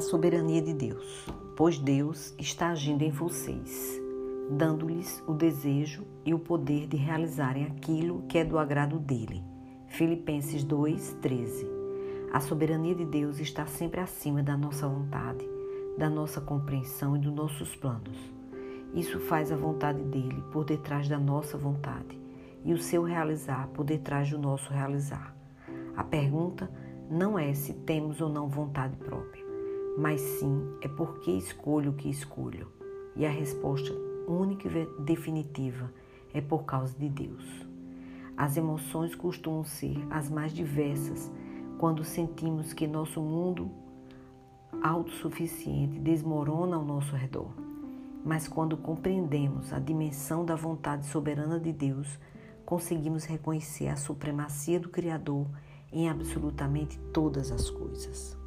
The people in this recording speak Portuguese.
a soberania de Deus, pois Deus está agindo em vocês, dando-lhes o desejo e o poder de realizarem aquilo que é do agrado dele. Filipenses 2:13. A soberania de Deus está sempre acima da nossa vontade, da nossa compreensão e dos nossos planos. Isso faz a vontade dele por detrás da nossa vontade e o seu realizar por detrás do nosso realizar. A pergunta não é se temos ou não vontade própria, mas sim é por que escolho o que escolho. E a resposta única e definitiva é por causa de Deus. As emoções costumam ser as mais diversas quando sentimos que nosso mundo autossuficiente desmorona ao nosso redor. Mas quando compreendemos a dimensão da vontade soberana de Deus, conseguimos reconhecer a supremacia do Criador em absolutamente todas as coisas.